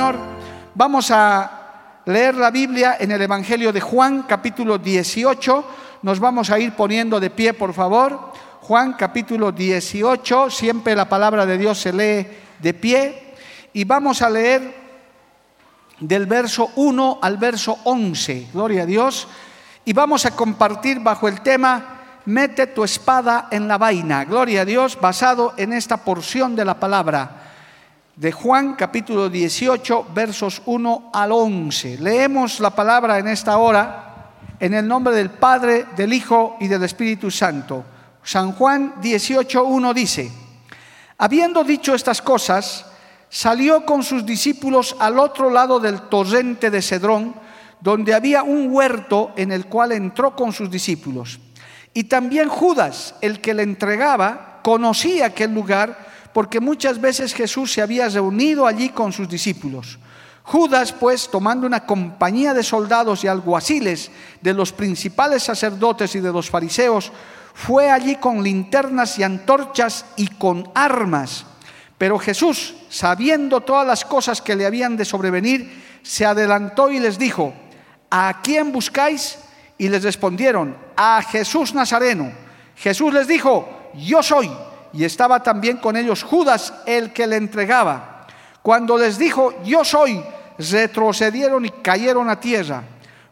Señor, vamos a leer la Biblia en el Evangelio de Juan, capítulo 18. Nos vamos a ir poniendo de pie, por favor. Juan, capítulo 18. Siempre la palabra de Dios se lee de pie. Y vamos a leer del verso 1 al verso 11. Gloria a Dios. Y vamos a compartir bajo el tema Mete tu espada en la vaina. Gloria a Dios, basado en esta porción de la palabra de Juan capítulo 18 versos 1 al 11. Leemos la palabra en esta hora en el nombre del Padre, del Hijo y del Espíritu Santo. San Juan 18.1 dice, habiendo dicho estas cosas, salió con sus discípulos al otro lado del torrente de Cedrón, donde había un huerto en el cual entró con sus discípulos. Y también Judas, el que le entregaba, conocía aquel lugar porque muchas veces Jesús se había reunido allí con sus discípulos. Judas, pues, tomando una compañía de soldados y alguaciles de los principales sacerdotes y de los fariseos, fue allí con linternas y antorchas y con armas. Pero Jesús, sabiendo todas las cosas que le habían de sobrevenir, se adelantó y les dijo, ¿a quién buscáis? Y les respondieron, a Jesús Nazareno. Jesús les dijo, yo soy y estaba también con ellos Judas, el que le entregaba. Cuando les dijo, yo soy, retrocedieron y cayeron a tierra.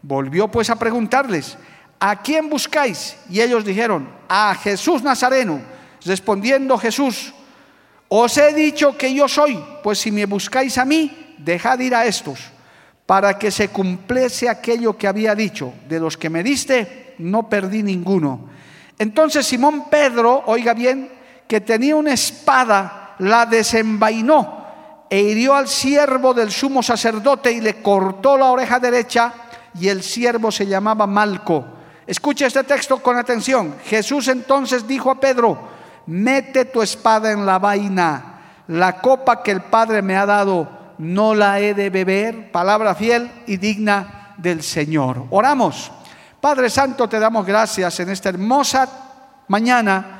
Volvió pues a preguntarles, ¿a quién buscáis? Y ellos dijeron, a Jesús Nazareno. Respondiendo Jesús, os he dicho que yo soy, pues si me buscáis a mí, dejad ir a estos, para que se cumpliese aquello que había dicho, de los que me diste, no perdí ninguno. Entonces Simón Pedro, oiga bien, que tenía una espada, la desenvainó e hirió al siervo del sumo sacerdote y le cortó la oreja derecha y el siervo se llamaba Malco. Escucha este texto con atención. Jesús entonces dijo a Pedro, mete tu espada en la vaina, la copa que el Padre me ha dado, no la he de beber, palabra fiel y digna del Señor. Oramos. Padre Santo, te damos gracias en esta hermosa mañana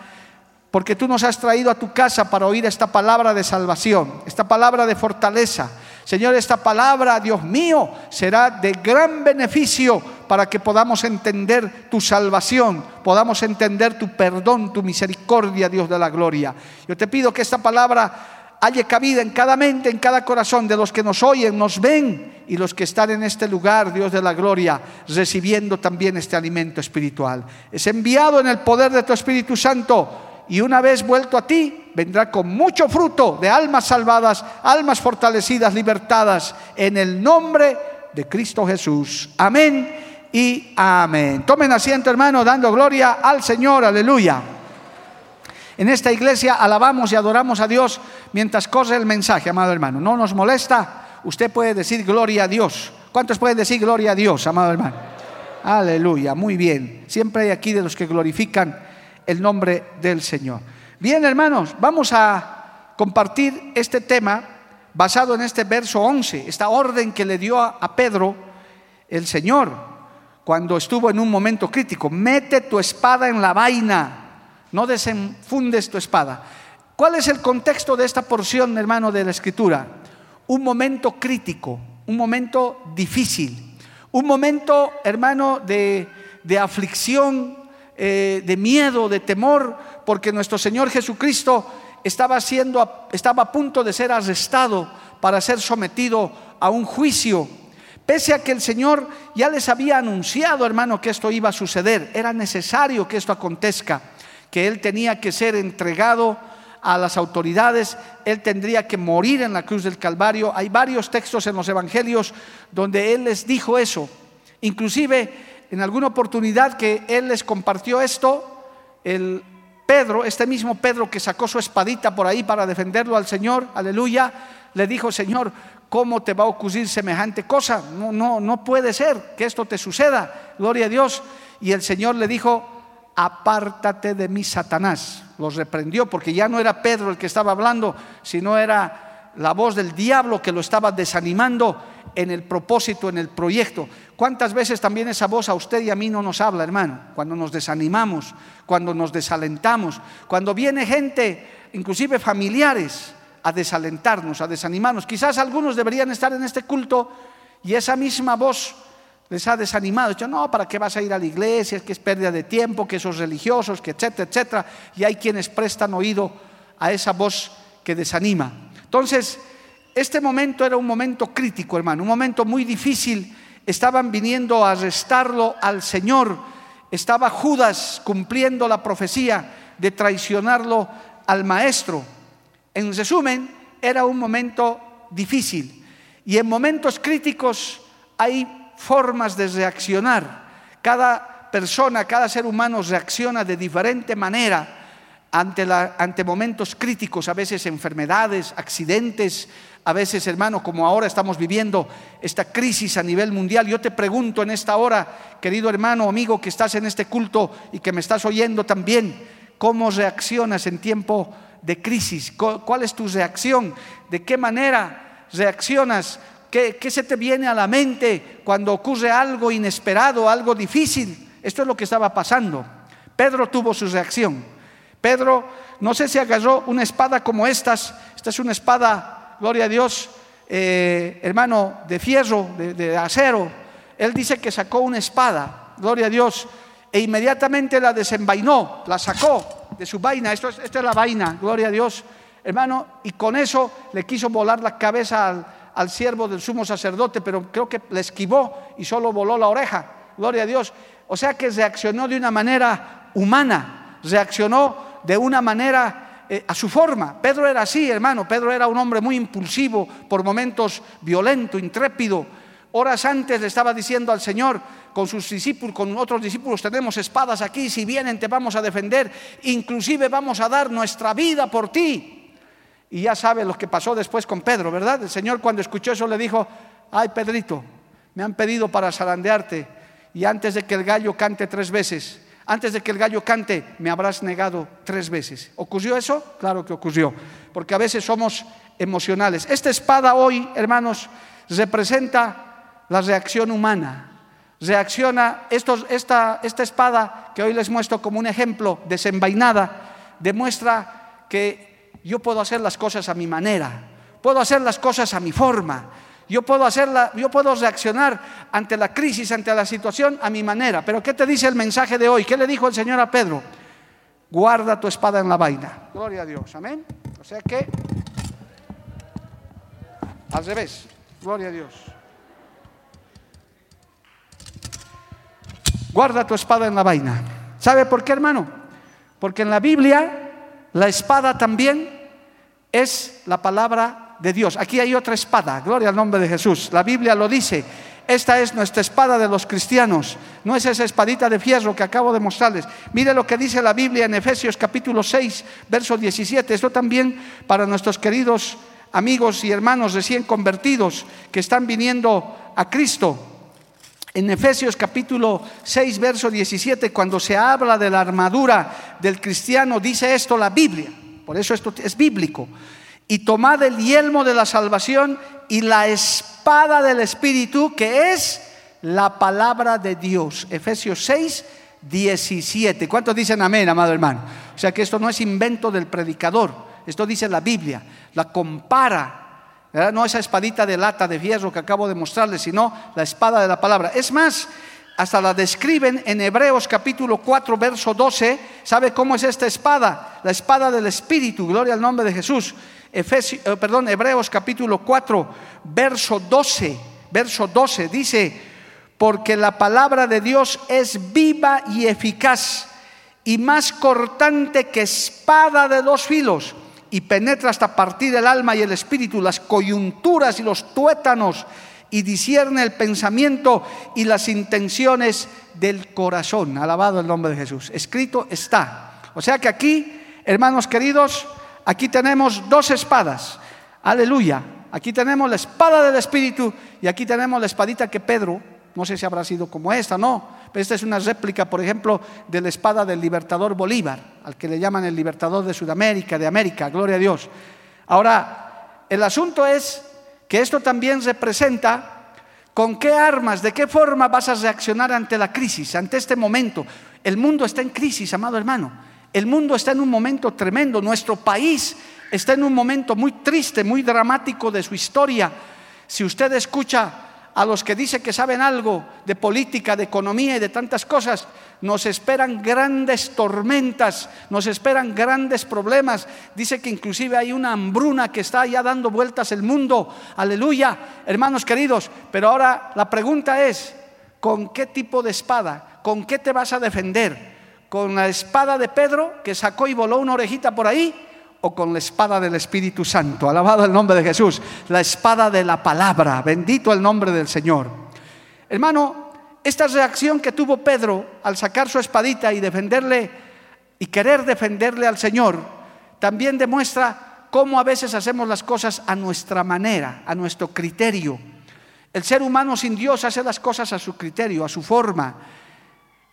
porque tú nos has traído a tu casa para oír esta palabra de salvación, esta palabra de fortaleza. Señor, esta palabra, Dios mío, será de gran beneficio para que podamos entender tu salvación, podamos entender tu perdón, tu misericordia, Dios de la gloria. Yo te pido que esta palabra haya cabida en cada mente, en cada corazón de los que nos oyen, nos ven y los que están en este lugar, Dios de la gloria, recibiendo también este alimento espiritual. Es enviado en el poder de tu Espíritu Santo y una vez vuelto a ti, vendrá con mucho fruto de almas salvadas, almas fortalecidas, libertadas, en el nombre de Cristo Jesús. Amén y amén. Tomen asiento, hermano, dando gloria al Señor, aleluya. En esta iglesia alabamos y adoramos a Dios mientras corre el mensaje, amado hermano. No nos molesta, usted puede decir gloria a Dios. ¿Cuántos pueden decir gloria a Dios, amado hermano? Aleluya, muy bien. Siempre hay aquí de los que glorifican el nombre del Señor. Bien, hermanos, vamos a compartir este tema basado en este verso 11, esta orden que le dio a, Pedro el Señor cuando estuvo en un momento crítico. Mete tu espada en la vaina, no desenfundes tu espada. ¿Cuál es el contexto de esta porción, hermano, de la Escritura? Un momento crítico, un momento difícil, un momento, hermano, de, de aflicción, eh, de miedo, de temor, porque nuestro Señor Jesucristo estaba, siendo, estaba a punto de ser arrestado para ser sometido a un juicio. Pese a que el Señor ya les había anunciado, hermano, que esto iba a suceder, era necesario que esto acontezca, que Él tenía que ser entregado a las autoridades, Él tendría que morir en la cruz del Calvario. Hay varios textos en los Evangelios donde Él les dijo eso. Inclusive en alguna oportunidad que él les compartió esto, el Pedro, este mismo Pedro que sacó su espadita por ahí para defenderlo al Señor, aleluya, le dijo, Señor, ¿cómo te va a ocurrir semejante cosa? No, no, no puede ser que esto te suceda, gloria a Dios. Y el Señor le dijo, apártate de mí, Satanás. Los reprendió porque ya no era Pedro el que estaba hablando, sino era la voz del diablo que lo estaba desanimando en el propósito, en el proyecto. ¿Cuántas veces también esa voz a usted y a mí no nos habla, hermano? Cuando nos desanimamos, cuando nos desalentamos, cuando viene gente, inclusive familiares, a desalentarnos, a desanimarnos. Quizás algunos deberían estar en este culto y esa misma voz les ha desanimado. Dicho, no, ¿para qué vas a ir a la iglesia? Es que es pérdida de tiempo, que esos religiosos, que etcétera, etcétera. Y hay quienes prestan oído a esa voz que desanima. Entonces, este momento era un momento crítico, hermano, un momento muy difícil. Estaban viniendo a arrestarlo al Señor. Estaba Judas cumpliendo la profecía de traicionarlo al Maestro. En resumen, era un momento difícil. Y en momentos críticos hay formas de reaccionar. Cada persona, cada ser humano reacciona de diferente manera ante, ante momentos críticos, a veces enfermedades, accidentes, a veces, hermano, como ahora estamos viviendo esta crisis a nivel mundial, yo te pregunto en esta hora, querido hermano, amigo que estás en este culto y que me estás oyendo también, ¿cómo reaccionas en tiempo de crisis? ¿Cuál es tu reacción? ¿De qué manera reaccionas? ¿Qué, ¿Qué, se te viene a la mente cuando ocurre algo inesperado, algo difícil? Esto es lo que estaba pasando. Pedro tuvo su reacción. Pedro, no sé si agarró una espada como estas, esta es una espada gloria a Dios, eh, hermano, de fierro, de, acero. Él dice que sacó una espada, gloria a Dios, e inmediatamente la desenvainó, la sacó de su vaina. Esto es, esta es la vaina, gloria a Dios, hermano, y con eso le quiso volar la cabeza al, al siervo del sumo sacerdote, pero creo que le esquivó y solo voló la oreja, gloria a Dios. O sea que reaccionó de una manera humana, reaccionó de una manera eh, a su forma. Pedro era así, hermano. Pedro era un hombre muy impulsivo, por momentos violento, intrépido. Horas antes le estaba diciendo al Señor, con sus discípulos, con otros discípulos, tenemos espadas aquí, si vienen te vamos a defender, inclusive vamos a dar nuestra vida por ti. Y ya sabe lo que pasó después con Pedro, ¿verdad? El Señor cuando escuchó eso le dijo, ay Pedrito, me han pedido para zarandearte y antes de que el gallo cante tres veces, antes de que el gallo cante, me habrás negado tres veces. ¿Ocurrió eso? Claro que ocurrió, porque a veces somos emocionales. Esta espada hoy, hermanos, representa la reacción humana. Reacciona, esta, esta espada que hoy les muestro como un ejemplo desenvainada, demuestra que yo puedo hacer las cosas a mi manera, puedo hacer las cosas a mi forma, yo puedo hacerla, yo puedo reaccionar ante la crisis, ante la situación a mi manera. Pero ¿qué te dice el mensaje de hoy? ¿Qué le dijo el Señor a Pedro? Guarda tu espada en la vaina. Gloria a Dios. Amén. O sea que al revés. Gloria a Dios. Guarda tu espada en la vaina. ¿Sabe por qué, hermano? Porque en la Biblia la espada también es la palabra de Dios. Aquí hay otra espada, gloria al nombre de Jesús. La Biblia lo dice. Esta es nuestra espada de los cristianos, no es esa espadita de fierro que acabo de mostrarles. Mire lo que dice la Biblia en Efesios capítulo 6, verso 17. Esto también para nuestros queridos amigos y hermanos recién convertidos que están viniendo a Cristo. En Efesios capítulo 6, verso 17, cuando se habla de la armadura del cristiano, dice esto la Biblia. Por eso esto es bíblico y tomad el yelmo de la salvación y la espada del Espíritu, que es la palabra de Dios. Efesios 6, 17. ¿Cuántos dicen amén, amado hermano? O sea que esto no es invento del predicador, esto dice la Biblia, la compara. No esa espadita de lata de fierro que acabo de mostrarles, sino la espada de la palabra. Es más, hasta la describen en Hebreos capítulo 4, verso 12. ¿Sabe cómo es esta espada? La espada del Espíritu, gloria al nombre de Jesús. Eh, Hebreos capítulo 4, verso 12, verso 12 dice, porque la palabra de Dios es viva y eficaz y más cortante que espada de dos filos y penetra hasta partir el alma y el espíritu, las coyunturas y los tuétanos y discierne el pensamiento y las intenciones del corazón. Alabado el nombre de Jesús. Escrito está. O sea que aquí, hermanos queridos, aquí tenemos dos espadas. Aleluya. Aquí tenemos la espada del Espíritu y aquí tenemos la espadita que Pedro, no sé si habrá sido como esta, no, pero esta es una réplica, por ejemplo, de la espada del libertador Bolívar, al que le llaman el libertador de Sudamérica, de América, gloria a Dios. Ahora, el asunto es que esto también representa con qué armas, de qué forma vas a reaccionar ante la crisis, ante este momento. El mundo está en crisis, amado hermano. El mundo está en un momento tremendo. Nuestro país está en un momento muy triste, muy dramático de su historia. Si usted escucha a los que dicen que saben algo de política, de economía y de tantas cosas, nos esperan grandes tormentas, nos esperan grandes problemas. Dice que inclusive hay una hambruna que está ya dando vueltas el mundo. Aleluya, hermanos queridos. Pero ahora la pregunta es, ¿con qué tipo de espada? ¿Con qué te vas a defender? ¿Con la espada de Pedro que sacó y voló una orejita por ahí? o con la espada del Espíritu Santo. Alabado el nombre de Jesús. La espada de la palabra. Bendito el nombre del Señor. Hermano, esta reacción que tuvo Pedro al sacar su espadita y defenderle y querer defenderle al Señor, también demuestra cómo a veces hacemos las cosas a nuestra manera, a nuestro criterio. El ser humano sin Dios hace las cosas a su criterio, a su forma.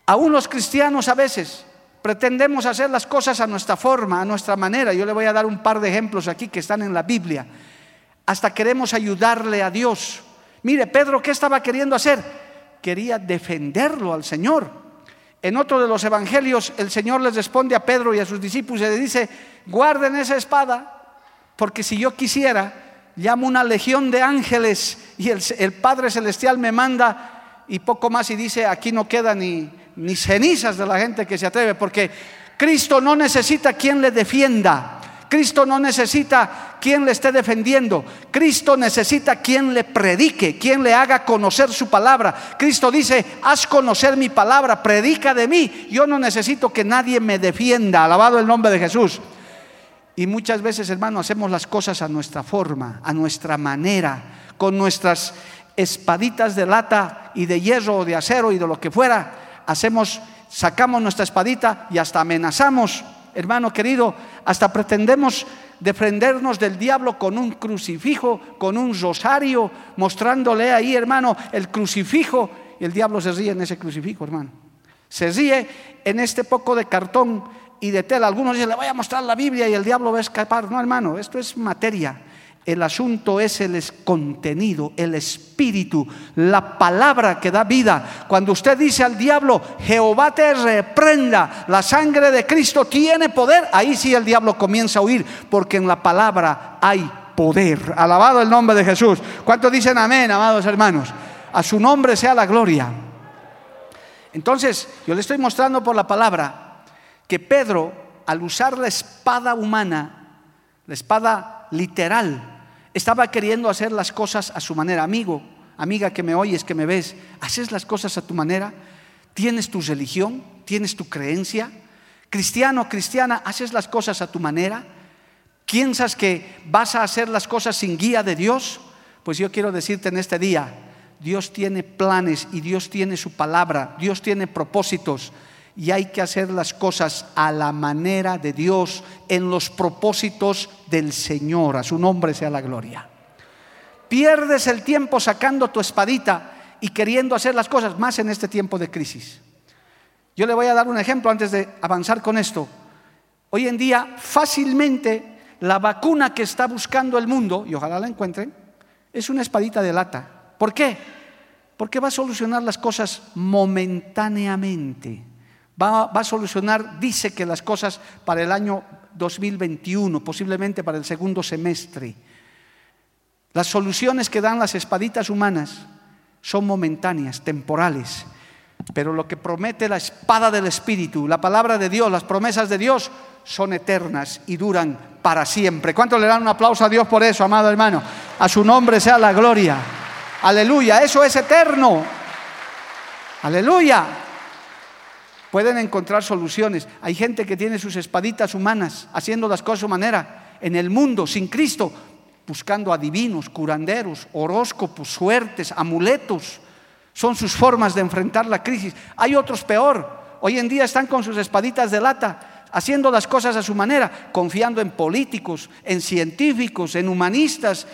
Aún los cristianos a veces Pretendemos hacer las cosas a nuestra forma, a nuestra manera. Yo le voy a dar un par de ejemplos aquí que están en la Biblia. Hasta queremos ayudarle a Dios. Mire, Pedro, ¿qué estaba queriendo hacer? Quería defenderlo al Señor. En otro de los evangelios, el Señor les responde a Pedro y a sus discípulos y le dice, guarden esa espada, porque si yo quisiera, llamo una legión de ángeles y el, el Padre Celestial me manda y poco más y dice, aquí no queda ni, ni cenizas de la gente que se atreve, porque Cristo no necesita quien le defienda. Cristo no necesita quien le esté defendiendo. Cristo necesita quien le predique, quien le haga conocer su palabra. Cristo dice, haz conocer mi palabra, predica de mí. Yo no necesito que nadie me defienda. Alabado el nombre de Jesús. Y muchas veces, hermano, hacemos las cosas a nuestra forma, a nuestra manera, con nuestras espaditas de lata y de hierro o de acero y de lo que fuera hacemos, sacamos nuestra espadita y hasta amenazamos, hermano querido, hasta pretendemos defendernos del diablo con un crucifijo, con un rosario, mostrándole ahí, hermano, el crucifijo. Y el diablo se ríe en ese crucifijo, hermano. Se ríe en este poco de cartón y de tela. Algunos dicen, le voy a mostrar la Biblia y el diablo va a escapar. No, hermano, esto es materia. El asunto es el contenido, el espíritu, la palabra que da vida. Cuando usted dice al diablo, Jehová te reprenda, la sangre de Cristo tiene poder, ahí sí el diablo comienza a huir, porque en la palabra hay poder. Alabado el nombre de Jesús. ¿Cuántos dicen amén, amados hermanos? A su nombre sea la gloria. Entonces, yo le estoy mostrando por la palabra que Pedro, al usar la espada humana, la espada literal, estaba queriendo hacer las cosas a su manera. Amigo, amiga que me oyes, que me ves, ¿haces las cosas a tu manera? ¿Tienes tu religión? ¿Tienes tu creencia? Cristiano, cristiana, ¿haces las cosas a tu manera? ¿Piensas que vas a hacer las cosas sin guía de Dios? Pues yo quiero decirte en este día, Dios tiene planes y Dios tiene su palabra, Dios tiene propósitos y hay que hacer las cosas a la manera de Dios, en los propósitos del Señor. A su nombre sea la gloria. Pierdes el tiempo sacando tu espadita y queriendo hacer las cosas más en este tiempo de crisis. Yo le voy a dar un ejemplo antes de avanzar con esto. Hoy en día fácilmente la vacuna que está buscando el mundo, y ojalá la encuentren, es una espadita de lata. ¿Por qué? Porque va a solucionar las cosas momentáneamente va, a solucionar, dice que las cosas para el año 2021, posiblemente para el segundo semestre. Las soluciones que dan las espaditas humanas son momentáneas, temporales, pero lo que promete la espada del Espíritu, la palabra de Dios, las promesas de Dios, son eternas y duran para siempre. ¿Cuánto le dan un aplauso a Dios por eso, amado hermano? A su nombre sea la gloria. Aleluya, eso es eterno. Aleluya pueden encontrar soluciones. Hay gente que tiene sus espaditas humanas haciendo las cosas a su manera. En el mundo, sin Cristo, buscando adivinos, curanderos, horóscopos, suertes, amuletos. Son sus formas de enfrentar la crisis. Hay otros peor. Hoy en día están con sus espaditas de lata, haciendo las cosas a su manera, confiando en políticos, en científicos, en humanistas.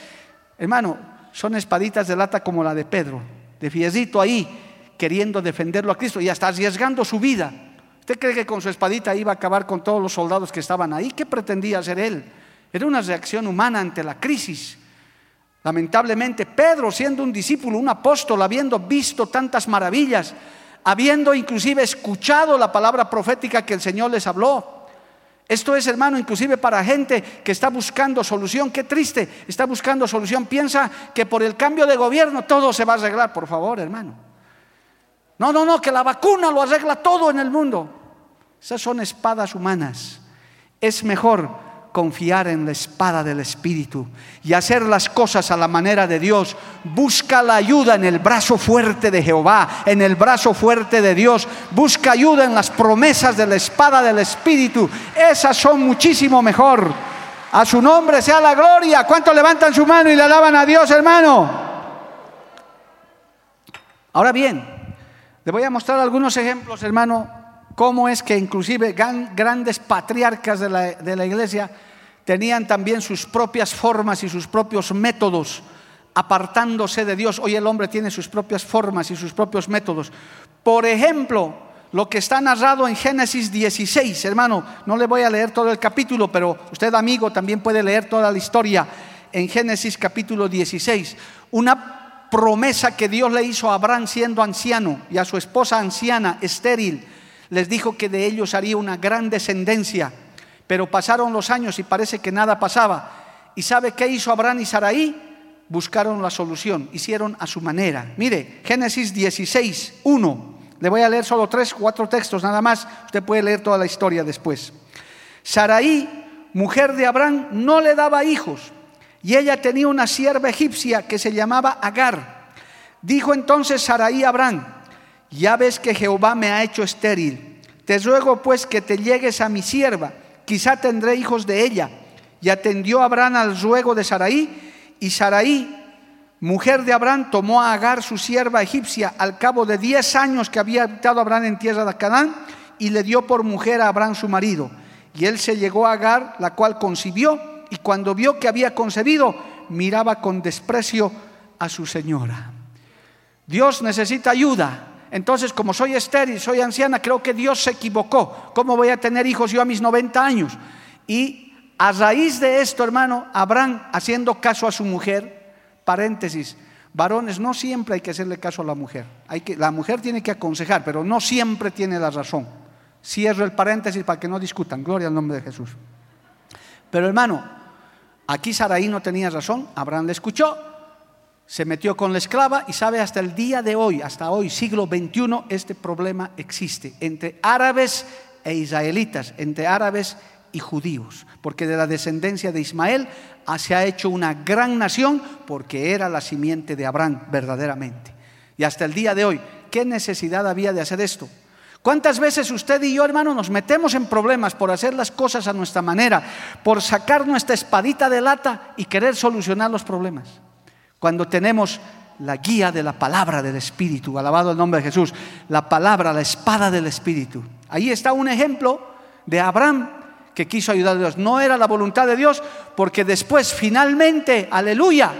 Hermano, son espaditas de lata como la de Pedro, de fiesito ahí, queriendo defenderlo a Cristo y hasta arriesgando su vida. ¿Usted cree que con su espadita iba a acabar con todos los soldados que estaban ahí? ¿Qué pretendía hacer él? Era una reacción humana ante la crisis. Lamentablemente, Pedro, siendo un discípulo, un apóstol, habiendo visto tantas maravillas, habiendo inclusive escuchado la palabra profética que el Señor les habló. Esto es, hermano, inclusive para gente que está buscando solución. Qué triste, está buscando solución. Piensa que por el cambio de gobierno todo se va a arreglar, por favor, hermano. No, no, no, que la vacuna lo arregla todo en el mundo. Esas son espadas humanas. Es mejor confiar en la espada del Espíritu y hacer las cosas a la manera de Dios. Busca la ayuda en el brazo fuerte de Jehová, en el brazo fuerte de Dios. Busca ayuda en las promesas de la espada del Espíritu. Esas son muchísimo mejor. A su nombre sea la gloria. ¿Cuántos levantan su mano y le alaban a Dios, hermano? Ahora bien, le voy a mostrar algunos ejemplos, hermano, cómo es que inclusive grandes patriarcas de la, de la iglesia tenían también sus propias formas y sus propios métodos, apartándose de Dios. Hoy el hombre tiene sus propias formas y sus propios métodos. Por ejemplo, lo que está narrado en Génesis 16, hermano, no le voy a leer todo el capítulo, pero usted amigo también puede leer toda la historia en Génesis capítulo 16. Una promesa que Dios le hizo a Abraham siendo anciano y a su esposa anciana, estéril les dijo que de ellos haría una gran descendencia. Pero pasaron los años y parece que nada pasaba. ¿Y sabe qué hizo Abraham y Saraí? Buscaron la solución, hicieron a su manera. Mire, Génesis 16, 1. Le voy a leer solo tres, cuatro textos nada más. Usted puede leer toda la historia después. Saraí, mujer de Abraham, no le daba hijos. Y ella tenía una sierva egipcia que se llamaba Agar. Dijo entonces Saraí a Abraham, ya ves que Jehová me ha hecho estéril. Te ruego pues que te llegues a mi sierva, quizá tendré hijos de ella. Y atendió Abraham al ruego de Saraí, y Saraí, mujer de Abraham, tomó a Agar, su sierva egipcia, al cabo de diez años que había habitado Abraham en tierra de Canaán, y le dio por mujer a Abraham su marido. Y él se llegó a Agar, la cual concibió, y cuando vio que había concebido, miraba con desprecio a su señora. Dios necesita ayuda. Entonces, como soy estéril, soy anciana, creo que Dios se equivocó. ¿Cómo voy a tener hijos yo a mis 90 años? Y a raíz de esto, hermano, Abraham, haciendo caso a su mujer, paréntesis, varones, no siempre hay que hacerle caso a la mujer. Hay que, la mujer tiene que aconsejar, pero no siempre tiene la razón. Cierro el paréntesis para que no discutan. Gloria al nombre de Jesús. Pero hermano, aquí Saraí no tenía razón, Abraham le escuchó, se metió con la esclava y sabe hasta el día de hoy, hasta hoy, siglo XXI, este problema existe entre árabes e israelitas, entre árabes y judíos, porque de la descendencia de Ismael se ha hecho una gran nación porque era la simiente de Abraham verdaderamente. Y hasta el día de hoy, ¿qué necesidad había de hacer esto? ¿Cuántas veces usted y yo, hermano, nos metemos en problemas por hacer las cosas a nuestra manera, por sacar nuestra espadita de lata y querer solucionar los problemas? Cuando tenemos la guía de la palabra del Espíritu, alabado el nombre de Jesús, la palabra, la espada del Espíritu. Ahí está un ejemplo de Abraham que quiso ayudar a Dios. No era la voluntad de Dios, porque después, finalmente, aleluya,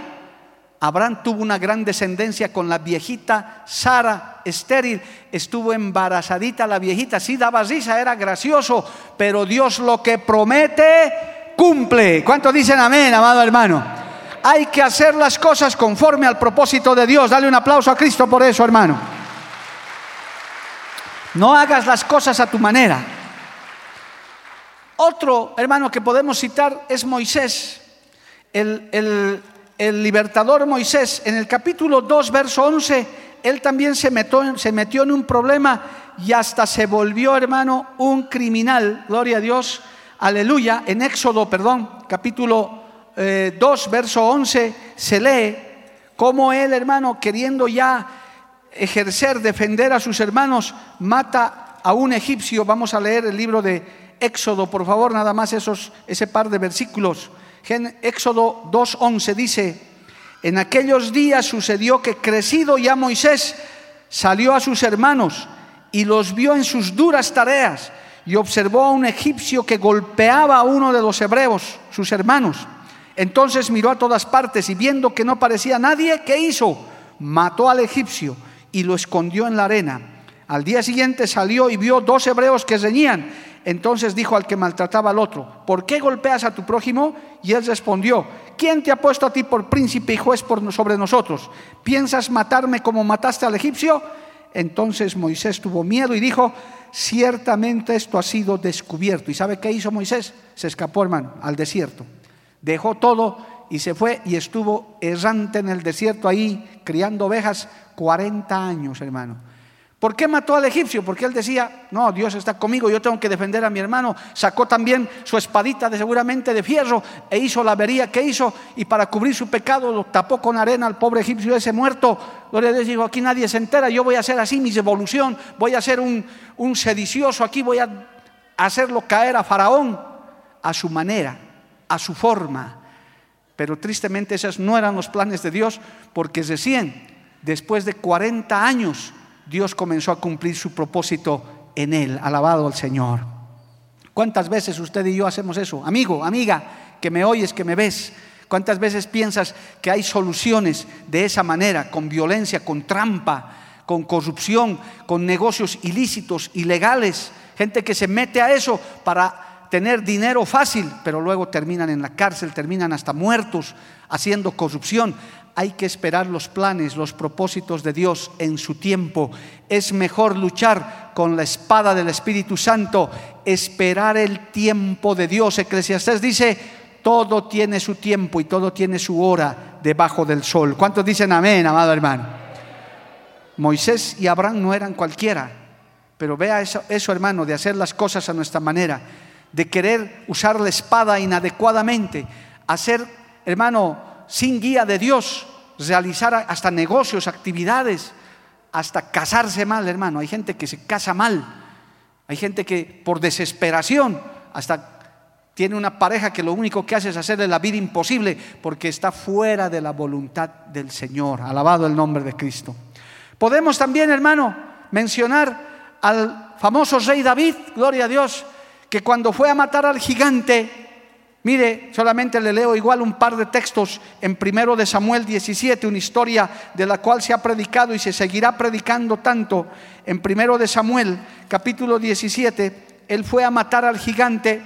Abraham tuvo una gran descendencia con la viejita Sara, estéril, estuvo embarazadita la viejita, sí daba risa, era gracioso, pero Dios lo que promete, cumple. ¿Cuántos dicen amén, amado hermano? hay que hacer las cosas conforme al propósito de Dios. Dale un aplauso a Cristo por eso, hermano. No hagas las cosas a tu manera. Otro hermano que podemos citar es Moisés, el, libertador Moisés. En el capítulo 2, verso 11, él también se metió, se metió en un problema y hasta se volvió, hermano, un criminal. Gloria a Dios. Aleluya. En Éxodo, perdón, capítulo 2, eh, verso 11, se lee cómo él, hermano, queriendo ya ejercer, defender a sus hermanos, mata a un egipcio. Vamos a leer el libro de Éxodo, por favor, nada más esos, ese par de versículos. Éxodo 2.11 dice, en aquellos días sucedió que crecido ya Moisés salió a sus hermanos y los vio en sus duras tareas y observó a un egipcio que golpeaba a uno de los hebreos, sus hermanos. Entonces miró a todas partes y viendo que no parecía nadie, ¿qué hizo? Mató al egipcio y lo escondió en la arena. Al día siguiente salió y vio dos hebreos que reñían. Entonces dijo al que maltrataba al otro, ¿por qué golpeas a tu prójimo? Y él respondió, ¿quién te ha puesto a ti por príncipe y juez sobre nosotros? ¿Piensas matarme como mataste al egipcio? Entonces Moisés tuvo miedo y dijo, ciertamente esto ha sido descubierto. ¿Y sabe qué hizo Moisés? Se escapó, hermano, al desierto. Dejó todo y se fue y estuvo errante en el desierto ahí, criando ovejas 40 años, hermano. ¿Por qué mató al egipcio? Porque él decía, no, Dios está conmigo, yo tengo que defender a mi hermano. Sacó también su espadita de seguramente de fierro e hizo la avería que hizo y para cubrir su pecado lo tapó con arena al pobre egipcio ese muerto. Gloria a Dios, digo, aquí nadie se entera, yo voy a hacer así mi evolución, voy a ser un, un sedicioso, aquí voy a hacerlo caer a Faraón a su manera, a su forma. Pero tristemente esos no eran los planes de Dios porque recién, después de 40 años, Dios comenzó a cumplir su propósito en él. Alabado al Señor. ¿Cuántas veces usted y yo hacemos eso? Amigo, amiga, que me oyes, que me ves. ¿Cuántas veces piensas que hay soluciones de esa manera, con violencia, con trampa, con corrupción, con negocios ilícitos, ilegales? Gente que se mete a eso para tener dinero fácil, pero luego terminan en la cárcel, terminan hasta muertos haciendo corrupción hay que esperar los planes, los propósitos de Dios en su tiempo. Es mejor luchar con la espada del Espíritu Santo, esperar el tiempo de Dios. Eclesiastés dice, todo tiene su tiempo y todo tiene su hora debajo del sol. ¿Cuántos dicen amén, amado hermano? Moisés y Abraham no eran cualquiera, pero vea eso, eso hermano, de hacer las cosas a nuestra manera, de querer usar la espada inadecuadamente, hacer, hermano, sin guía de Dios, realizar hasta negocios, actividades, hasta casarse mal, hermano. Hay gente que se casa mal, hay gente que por desesperación hasta tiene una pareja que lo único que hace es hacerle la vida imposible porque está fuera de la voluntad del Señor. Alabado el nombre de Cristo. Podemos también, hermano, mencionar al famoso rey David, gloria a Dios, que cuando fue a matar al gigante, Mire, solamente le leo igual un par de textos en primero de Samuel 17, una historia de la cual se ha predicado y se seguirá predicando tanto. En primero de Samuel, capítulo 17, él fue a matar al gigante,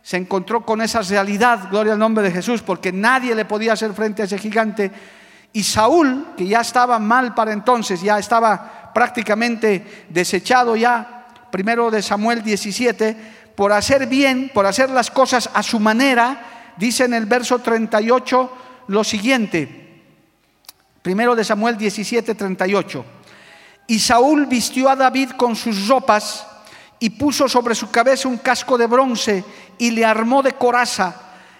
se encontró con esa realidad, gloria al nombre de Jesús, porque nadie le podía hacer frente a ese gigante. Y Saúl, que ya estaba mal para entonces, ya estaba prácticamente desechado ya, primero de Samuel 17, por hacer bien, por hacer las cosas a su manera, dice en el verso 38 lo siguiente. Primero de Samuel 17, 38. Y Saúl vistió a David con sus ropas y puso sobre su cabeza un casco de bronce y le armó de coraza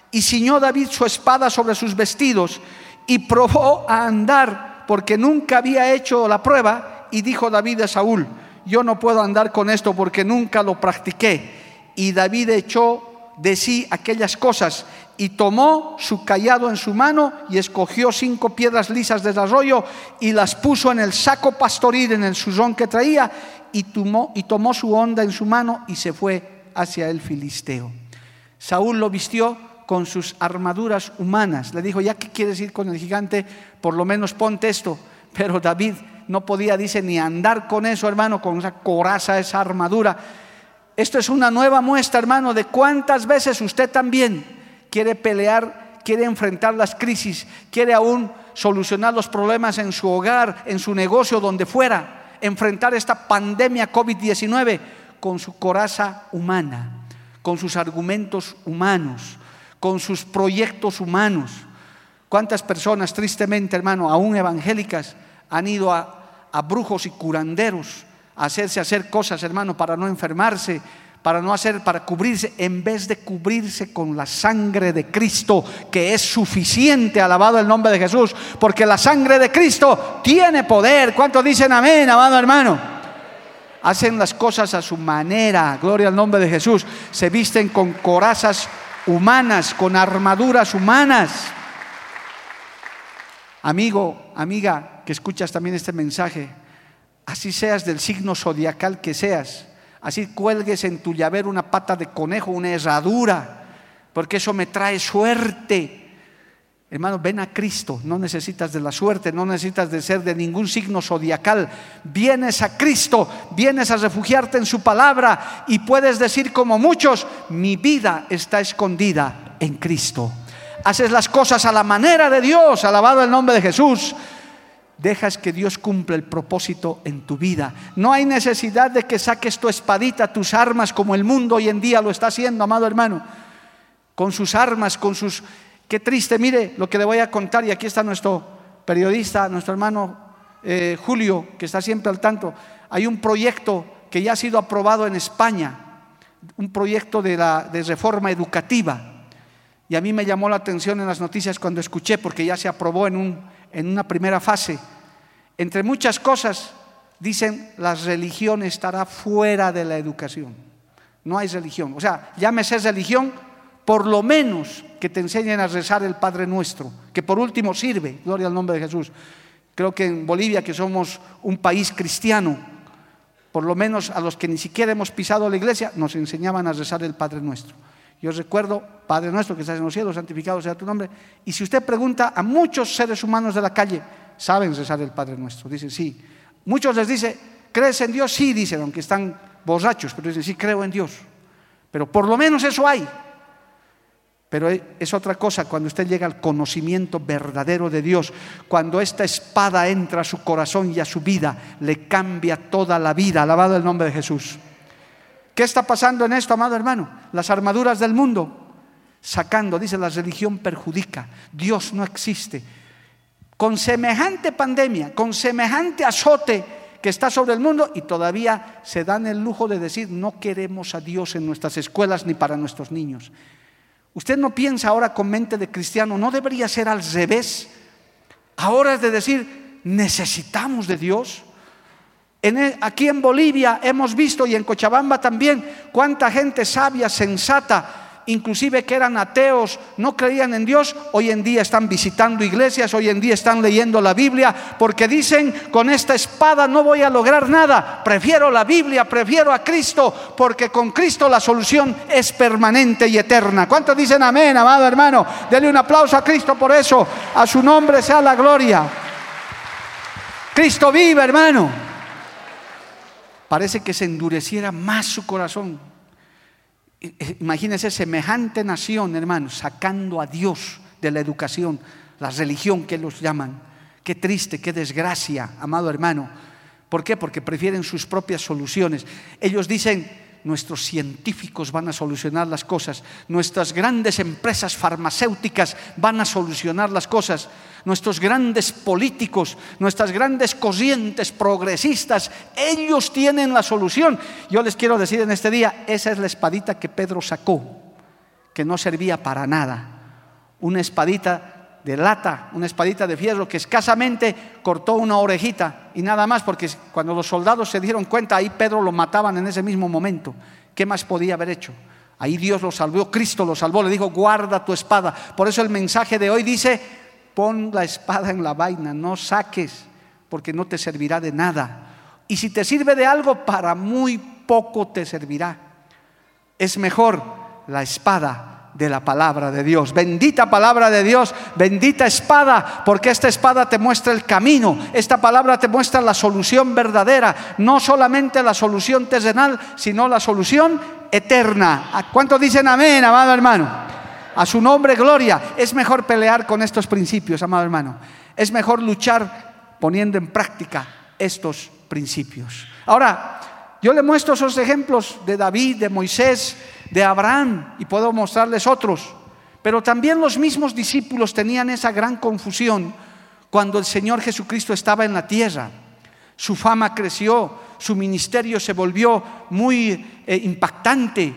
y ciñó David su espada sobre sus vestidos y probó a andar porque nunca había hecho la prueba y dijo David a Saúl, yo no puedo andar con esto porque nunca lo practiqué y David echó de sí aquellas cosas y tomó su callado en su mano y escogió cinco piedras lisas del arroyo y las puso en el saco pastoril, en el suzón que traía y tomó, y tomó su onda en su mano y se fue hacia el filisteo. Saúl lo vistió con sus armaduras humanas. Le dijo, ya que quieres ir con el gigante, por lo menos ponte esto. Pero David no podía, dice, ni andar con eso, hermano, con esa coraza, esa armadura esto es una nueva muestra, hermano, de cuántas veces usted también quiere pelear, quiere enfrentar las crisis, quiere aún solucionar los problemas en su hogar, en su negocio, donde fuera, enfrentar esta pandemia COVID-19 con su coraza humana, con sus argumentos humanos, con sus proyectos humanos. ¿Cuántas personas, tristemente, hermano, aún evangélicas, han ido a, a brujos y curanderos? Hacerse hacer cosas, hermano, para no enfermarse, para no hacer, para cubrirse, en vez de cubrirse con la sangre de Cristo, que es suficiente, alabado el nombre de Jesús, porque la sangre de Cristo tiene poder. ¿Cuántos dicen amén, amado hermano? Hacen las cosas a su manera, gloria al nombre de Jesús. Se visten con corazas humanas, con armaduras humanas. Amigo, amiga, que escuchas también este mensaje, así seas del signo zodiacal que seas, así cuelgues en tu llavero una pata de conejo, una herradura, porque eso me trae suerte. Hermano, ven a Cristo, no necesitas de la suerte, no necesitas de ser de ningún signo zodiacal. Vienes a Cristo, vienes a refugiarte en su palabra y puedes decir como muchos, mi vida está escondida en Cristo. Haces las cosas a la manera de Dios, alabado el nombre de Jesús dejas que Dios cumpla el propósito en tu vida. No hay necesidad de que saques tu espadita, tus armas, como el mundo hoy en día lo está haciendo, amado hermano, con sus armas, con sus... Qué triste, mire lo que le voy a contar, y aquí está nuestro periodista, nuestro hermano eh, Julio, que está siempre al tanto. Hay un proyecto que ya ha sido aprobado en España, un proyecto de, la, de reforma educativa. Y a mí me llamó la atención en las noticias cuando escuché, porque ya se aprobó en un en una primera fase. Entre muchas cosas, dicen, la religión estará fuera de la educación. No hay religión. O sea, llámese religión, por lo menos que te enseñen a rezar el Padre Nuestro, que por último sirve, gloria al nombre de Jesús. Creo que en Bolivia, que somos un país cristiano, por lo menos a los que ni siquiera hemos pisado la iglesia, nos enseñaban a rezar el Padre Nuestro. Yo recuerdo, Padre nuestro que estás en los cielos, santificado sea tu nombre. Y si usted pregunta a muchos seres humanos de la calle, ¿saben rezar el Padre nuestro? Dicen sí. Muchos les dice, ¿crees en Dios? Sí, dicen, aunque están borrachos, pero dicen, sí, creo en Dios. Pero por lo menos eso hay. Pero es otra cosa cuando usted llega al conocimiento verdadero de Dios, cuando esta espada entra a su corazón y a su vida, le cambia toda la vida. Alabado el nombre de Jesús. ¿Qué está pasando en esto, amado hermano? Las armaduras del mundo sacando, dice la religión perjudica, Dios no existe. Con semejante pandemia, con semejante azote que está sobre el mundo y todavía se dan el lujo de decir no queremos a Dios en nuestras escuelas ni para nuestros niños. Usted no piensa ahora con mente de cristiano, no debería ser al revés. Ahora es de decir, necesitamos de Dios. E, aquí en Bolivia hemos visto y en Cochabamba también cuánta gente sabia, sensata, inclusive que eran ateos, no creían en Dios, hoy en día están visitando iglesias, hoy en día están leyendo la Biblia, porque dicen, con esta espada no voy a lograr nada, prefiero la Biblia, prefiero a Cristo, porque con Cristo la solución es permanente y eterna. ¿Cuántos dicen amén, amado hermano? Dele un aplauso a Cristo por eso, a su nombre sea la gloria. Cristo vive, hermano parece que se endureciera más su corazón. Imagínense semejante nación, hermano, sacando a Dios de la educación, la religión que los llaman. Qué triste, qué desgracia, amado hermano. ¿Por qué? Porque prefieren sus propias soluciones. Ellos dicen, nuestros científicos van a solucionar las cosas, nuestras grandes empresas farmacéuticas van a solucionar las cosas, nuestros grandes políticos, nuestras grandes corrientes progresistas, ellos tienen la solución. Yo les quiero decir en este día, esa es la espadita que Pedro sacó, que no servía para nada, una espadita de lata, una espadita de fierro que escasamente cortó una orejita y nada más, porque cuando los soldados se dieron cuenta, ahí Pedro lo mataban en ese mismo momento. ¿Qué más podía haber hecho? Ahí Dios lo salvó, Cristo lo salvó, le dijo, guarda tu espada. Por eso el mensaje de hoy dice, pon la espada en la vaina, no saques, porque no te servirá de nada. Y si te sirve de algo, para muy poco te servirá. Es mejor la espada de la palabra de Dios. Bendita palabra de Dios, bendita espada, porque esta espada te muestra el camino, esta palabra te muestra la solución verdadera, no solamente la solución terrenal, sino la solución eterna. ¿Cuántos dicen amén, amado hermano? A su nombre, gloria. Es mejor pelear con estos principios, amado hermano. Es mejor luchar poniendo en práctica estos principios. Ahora, yo le muestro esos ejemplos de David, de Moisés, de Abraham y puedo mostrarles otros. Pero también los mismos discípulos tenían esa gran confusión cuando el Señor Jesucristo estaba en la tierra. Su fama creció, su ministerio se volvió muy eh, impactante.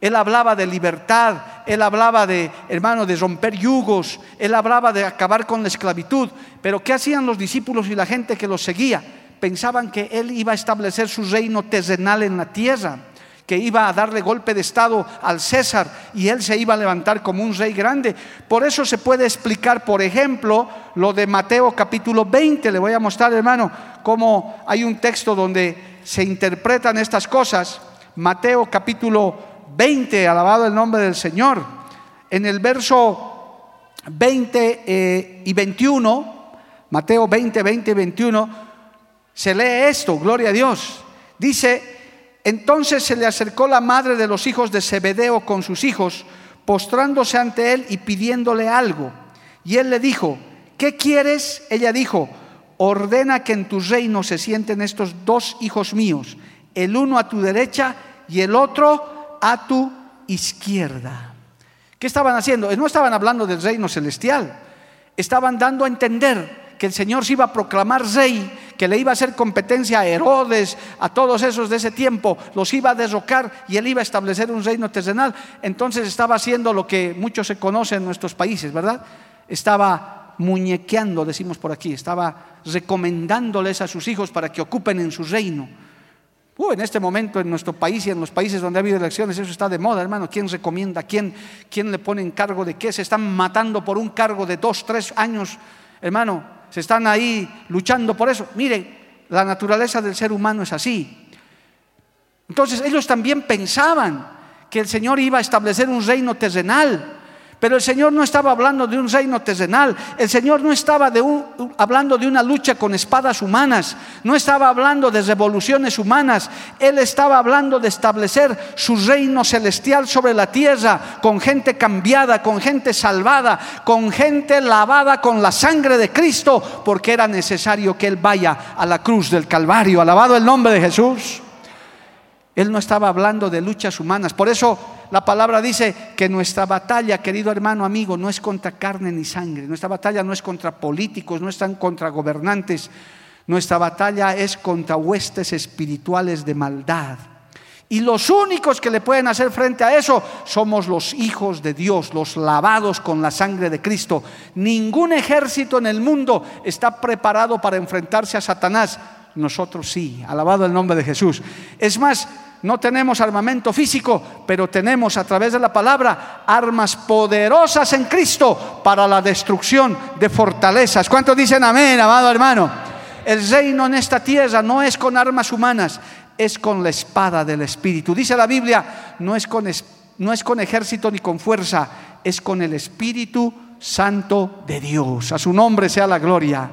Él hablaba de libertad, él hablaba de, hermano, de romper yugos, él hablaba de acabar con la esclavitud. Pero ¿qué hacían los discípulos y la gente que lo seguía? Pensaban que él iba a establecer su reino terrenal en la tierra que iba a darle golpe de Estado al César y él se iba a levantar como un rey grande. Por eso se puede explicar, por ejemplo, lo de Mateo capítulo 20. Le voy a mostrar, hermano, cómo hay un texto donde se interpretan estas cosas. Mateo capítulo 20, alabado el nombre del Señor. En el verso 20 eh, y 21, Mateo 20, 20 y 21, se lee esto, gloria a Dios. Dice, entonces se le acercó la madre de los hijos de Zebedeo con sus hijos, postrándose ante él y pidiéndole algo. Y él le dijo, ¿qué quieres? Ella dijo, ordena que en tu reino se sienten estos dos hijos míos, el uno a tu derecha y el otro a tu izquierda. ¿Qué estaban haciendo? No estaban hablando del reino celestial, estaban dando a entender que el Señor se iba a proclamar rey, que le iba a hacer competencia a Herodes, a todos esos de ese tiempo, los iba a derrocar y él iba a establecer un reino terrenal. Entonces estaba haciendo lo que muchos se conocen en nuestros países, ¿verdad? Estaba muñequeando, decimos por aquí, estaba recomendándoles a sus hijos para que ocupen en su reino. Uh, en este momento en nuestro país y en los países donde ha habido elecciones eso está de moda, hermano. ¿Quién recomienda? ¿Quién, quién le pone en cargo de qué? Se están matando por un cargo de dos, tres años. Hermano, se están ahí luchando por eso. Mire, la naturaleza del ser humano es así. Entonces ellos también pensaban que el Señor iba a establecer un reino terrenal. Pero el Señor no estaba hablando de un reino terrenal, el Señor no estaba hablando de una lucha con espadas humanas, no estaba hablando de revoluciones humanas, Él estaba hablando de establecer su reino celestial sobre la tierra, con gente cambiada, con gente salvada, con gente lavada con la sangre de Cristo, porque era necesario que Él vaya a la cruz del Calvario. Alabado el nombre de Jesús. Él no estaba hablando de luchas humanas. Por eso la palabra dice que nuestra batalla, querido hermano, amigo, no es contra carne ni sangre. Nuestra batalla no es contra políticos, no están contra gobernantes. Nuestra batalla es contra huestes espirituales de maldad. Y los únicos que le pueden hacer frente a eso somos los hijos de Dios, los lavados con la sangre de Cristo. Ningún ejército en el mundo está preparado para enfrentarse a Satanás. Nosotros sí, alabado el nombre de Jesús. Es más, no tenemos armamento físico, pero tenemos a través de la palabra armas poderosas en Cristo para la destrucción de fortalezas. ¿Cuántos dicen amén, amado hermano? El reino en esta tierra no es con armas humanas, es con la espada del Espíritu. Dice la Biblia, no es con, no es con ejército ni con fuerza, es con el Espíritu Santo de Dios. A su nombre sea la gloria.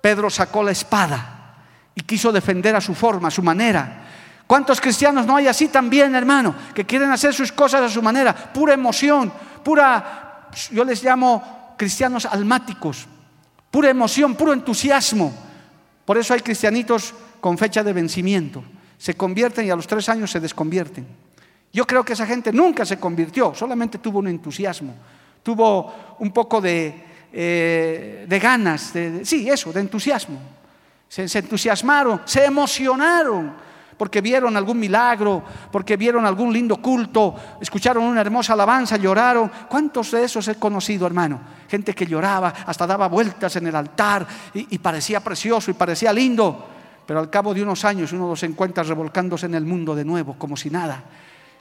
Pedro sacó la espada y quiso defender a su forma, a su manera. ¿Cuántos cristianos no hay así también, hermano? Que quieren hacer sus cosas a su manera, pura emoción, pura, yo les llamo cristianos almáticos, pura emoción, puro entusiasmo. Por eso hay cristianitos con fecha de vencimiento. Se convierten y a los tres años se desconvierten. Yo creo que esa gente nunca se convirtió, solamente tuvo un entusiasmo, tuvo un poco de, eh, de ganas, de, sí, eso, de entusiasmo. se entusiasmaron, se emocionaron porque vieron algún milagro, porque vieron algún lindo culto, escucharon una hermosa alabanza, lloraron. ¿Cuántos de esos he conocido, hermano? Gente que lloraba, hasta daba vueltas en el altar y, parecía precioso y parecía lindo, pero al cabo de unos años uno los encuentra revolcándose en el mundo de nuevo, como si nada.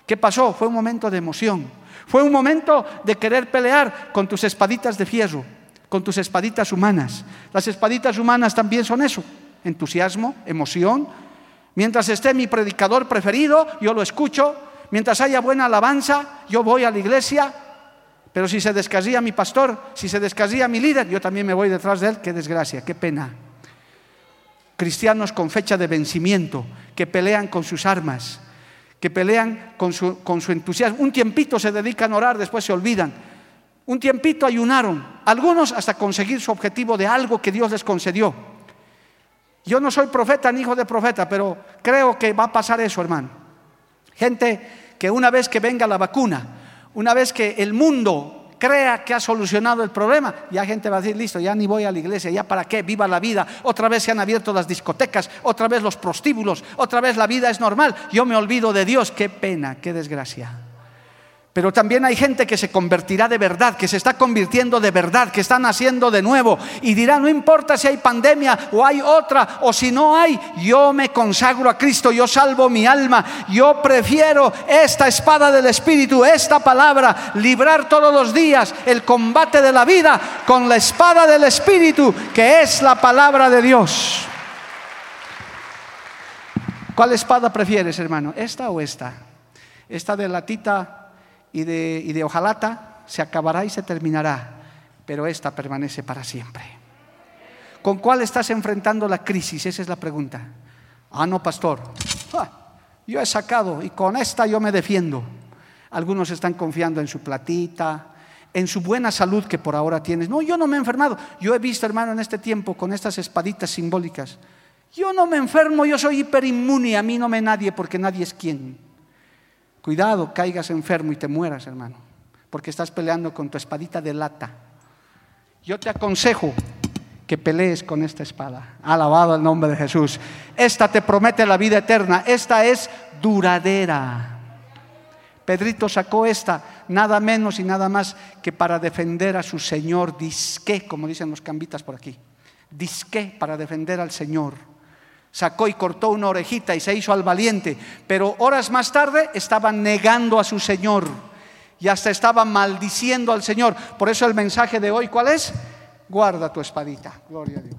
¿Qué pasó? Fue un momento de emoción, fue un momento de querer pelear con tus espaditas de fierro, con tus espaditas humanas. Las espaditas humanas también son eso, entusiasmo, emoción, Mientras esté mi predicador preferido, yo lo escucho. Mientras haya buena alabanza, yo voy a la iglesia. Pero si se descarría mi pastor, si se descarría mi líder, yo también me voy detrás de él. Qué desgracia, qué pena. Cristianos con fecha de vencimiento, que pelean con sus armas, que pelean con su, con su entusiasmo. Un tiempito se dedican a orar, después se olvidan. Un tiempito ayunaron, algunos hasta conseguir su objetivo de algo que Dios les concedió. Yo no soy profeta ni hijo de profeta, pero creo que va a pasar eso, hermano. Gente que una vez que venga la vacuna, una vez que el mundo crea que ha solucionado el problema, ya gente va a decir, listo, ya ni voy a la iglesia, ya para qué, viva la vida, otra vez se han abierto las discotecas, otra vez los prostíbulos, otra vez la vida es normal, yo me olvido de Dios, qué pena, qué desgracia. Pero también hay gente que se convertirá de verdad, que se está convirtiendo de verdad, que está naciendo de nuevo y dirá, no importa si hay pandemia o hay otra o si no hay, yo me consagro a Cristo, yo salvo mi alma, yo prefiero esta espada del Espíritu, esta palabra, librar todos los días el combate de la vida con la espada del Espíritu, que es la palabra de Dios. ¿Cuál espada prefieres, hermano? ¿Esta o esta? Esta de latita y de, y se acabará y se terminará, pero esta permanece para siempre. ¿Con cuál estás enfrentando la crisis? Esa es la pregunta. Ah, no, pastor. Yo he sacado y con esta yo me defiendo. Algunos están confiando en su platita, en su buena salud que por ahora tienes. No, yo no me he enfermado. Yo he visto, hermano, en este tiempo con estas espaditas simbólicas. Yo no me enfermo, yo soy hiperinmune, a mí no me nadie porque nadie es quien. Cuidado, caigas enfermo y te mueras, hermano, porque estás peleando con tu espadita de lata. Yo te aconsejo que pelees con esta espada. Alabado el nombre de Jesús. Esta te promete la vida eterna. Esta es duradera. Pedrito sacó esta nada menos y nada más que para defender a su Señor. Disque, como dicen los cambitas por aquí. Disque para defender al Señor sacó y cortó una orejita y se hizo al valiente, pero horas más tarde estaba negando a su Señor y hasta estaba maldiciendo al Señor. Por eso el mensaje de hoy, ¿cuál es? Guarda tu espadita. Gloria a Dios.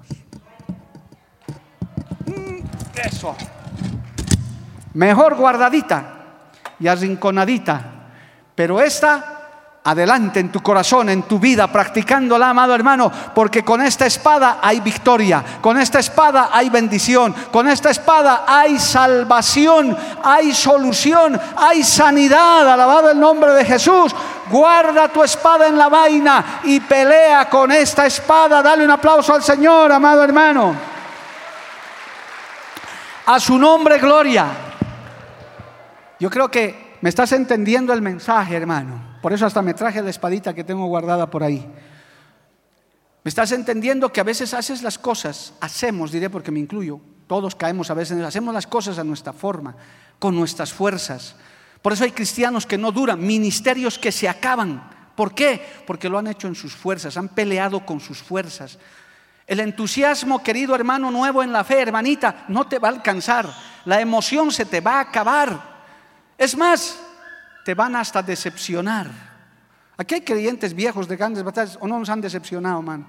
Mm, eso. Mejor guardadita y arrinconadita. Pero esta adelante en tu corazón, en tu vida, practicándola, amado hermano, porque con esta espada hay victoria, con esta espada hay bendición, con esta espada hay salvación, hay solución, hay sanidad, alabado el nombre de Jesús. Guarda tu espada en la vaina y pelea con esta espada. Dale un aplauso al Señor, amado hermano. A su nombre, gloria. Yo creo que me estás entendiendo el mensaje, hermano. Por eso hasta me traje la espadita que tengo guardada por ahí. ¿Me estás entendiendo que a veces haces las cosas, hacemos, diré porque me incluyo, todos caemos a veces, hacemos las cosas a nuestra forma, con nuestras fuerzas. Por eso hay cristianos que no duran, ministerios que se acaban. ¿Por qué? Porque lo han hecho en sus fuerzas, han peleado con sus fuerzas. El entusiasmo, querido hermano nuevo en la fe, hermanita, no te va a alcanzar. La emoción se te va a acabar. Es más, te van hasta decepcionar. Aquí hay creyentes viejos de grandes batallas o no nos han decepcionado, man.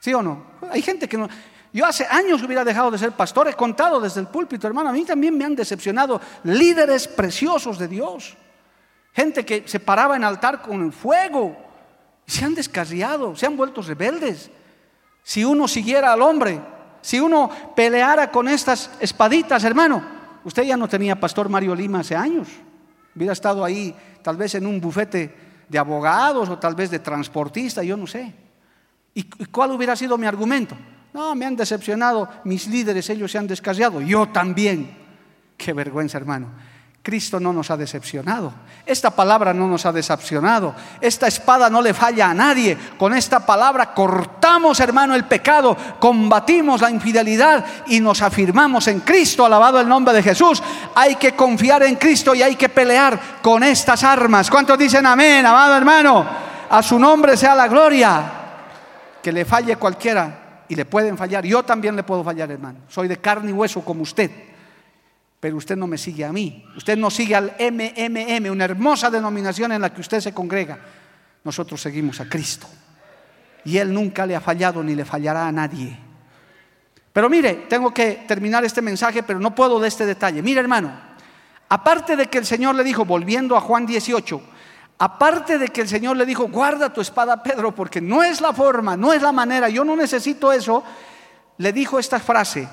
¿Sí o no? Hay gente que no. Yo hace años hubiera dejado de ser pastor, he contado desde el púlpito, hermano. A mí también me han decepcionado líderes preciosos de Dios. Gente que se paraba en altar con el fuego. se han descarriado, se han vuelto rebeldes. Si uno siguiera al hombre, si uno peleara con estas espaditas, hermano, usted ya no tenía pastor Mario Lima hace años. Hubiera estado ahí tal vez en un bufete de abogados o tal vez de transportista, yo no sé. ¿Y cuál hubiera sido mi argumento? No, me han decepcionado mis líderes, ellos se han descarriado, yo también. Qué vergüenza, hermano. Cristo no nos ha decepcionado. Esta palabra no nos ha decepcionado. Esta espada no le falla a nadie. Con esta palabra cortamos, hermano, el pecado, combatimos la infidelidad y nos afirmamos en Cristo. Alabado el nombre de Jesús. Hay que confiar en Cristo y hay que pelear con estas armas. ¿Cuántos dicen amén, amado hermano? A su nombre sea la gloria. Que le falle cualquiera y le pueden fallar. Yo también le puedo fallar, hermano. Soy de carne y hueso como usted pero usted no me sigue a mí. Usted no sigue al MMM, una hermosa denominación en la que usted se congrega. Nosotros seguimos a Cristo. Y Él nunca le ha fallado ni le fallará a nadie. Pero mire, tengo que terminar este mensaje, pero no puedo de este detalle. Mire, hermano, aparte de que el Señor le dijo, volviendo a Juan 18, aparte de que el Señor le dijo, guarda tu espada, Pedro, porque no es la forma, no es la manera, yo no necesito eso, le dijo esta frase.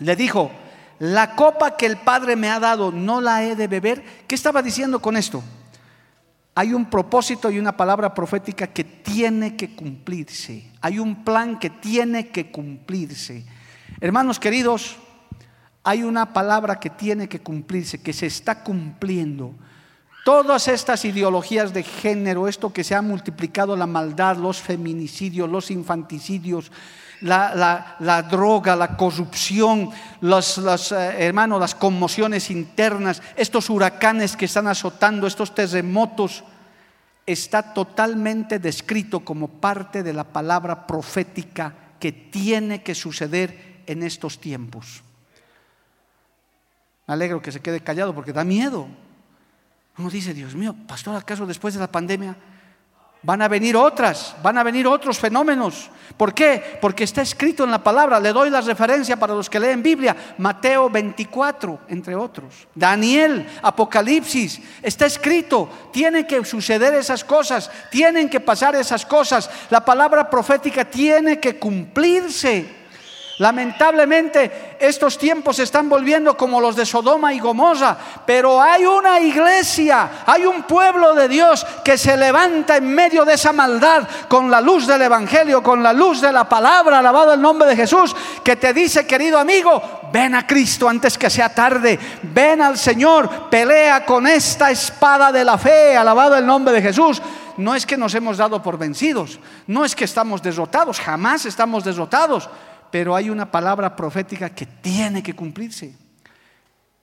Le dijo, la copa que el Padre me ha dado no la he de beber. ¿Qué estaba diciendo con esto? Hay un propósito y una palabra profética que tiene que cumplirse. Hay un plan que tiene que cumplirse. Hermanos queridos, hay una palabra que tiene que cumplirse, que se está cumpliendo. Todas estas ideologías de género, esto que se ha multiplicado la maldad, los feminicidios, los infanticidios, la, droga, la corrupción, los, eh, hermanos, las conmociones internas, estos huracanes que están azotando, estos terremotos, está totalmente descrito como parte de la palabra profética que tiene que suceder en estos tiempos. Me alegro que se quede callado porque da miedo. Uno dice, Dios mío, pastor, ¿acaso después de la pandemia van a venir otras, van a venir otros fenómenos? ¿Por qué? Porque está escrito en la palabra. Le doy la referencia para los que leen Biblia. Mateo 24, entre otros. Daniel, Apocalipsis. Está escrito. Tienen que suceder esas cosas. Tienen que pasar esas cosas. La palabra profética tiene que cumplirse. Lamentablemente estos tiempos se están volviendo como los de Sodoma y Gomorra, pero hay una iglesia, hay un pueblo de Dios que se levanta en medio de esa maldad con la luz del Evangelio, con la luz de la palabra, alabado el nombre de Jesús, que te dice, querido amigo, ven a Cristo antes que sea tarde, ven al Señor, pelea con esta espada de la fe, alabado el nombre de Jesús. No es que nos hemos dado por vencidos, no es que estamos derrotados, jamás estamos derrotados pero hay una palabra profética que tiene que cumplirse.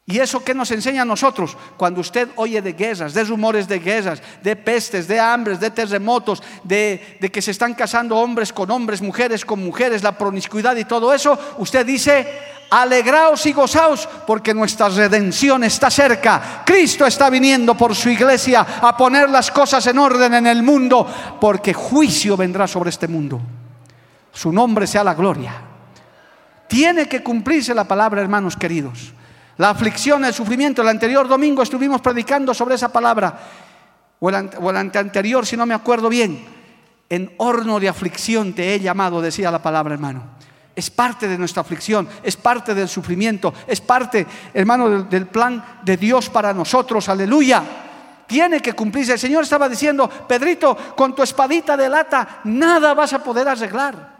¿Y eso qué nos enseña a nosotros? Cuando usted oye de guerras, de rumores de guerras, de pestes, de hambres, de terremotos, de, de, que se están casando hombres con hombres, mujeres con mujeres, la promiscuidad y todo eso, usted dice, alegraos y gozaos porque nuestra redención está cerca. Cristo está viniendo por su iglesia a poner las cosas en orden en el mundo porque juicio vendrá sobre este mundo. Su nombre sea la gloria. Tiene que cumplirse la palabra, hermanos queridos. La aflicción, el sufrimiento. El anterior domingo estuvimos predicando sobre esa palabra, o el, o el anterior, si no me acuerdo bien. En horno de aflicción te he llamado, decía la palabra, hermano. Es parte de nuestra aflicción, es parte del sufrimiento, es parte, hermano, del, del plan de Dios para nosotros. Aleluya tiene que cumplirse. El Señor estaba diciendo, Pedrito, con tu espadita de lata nada vas a poder arreglar.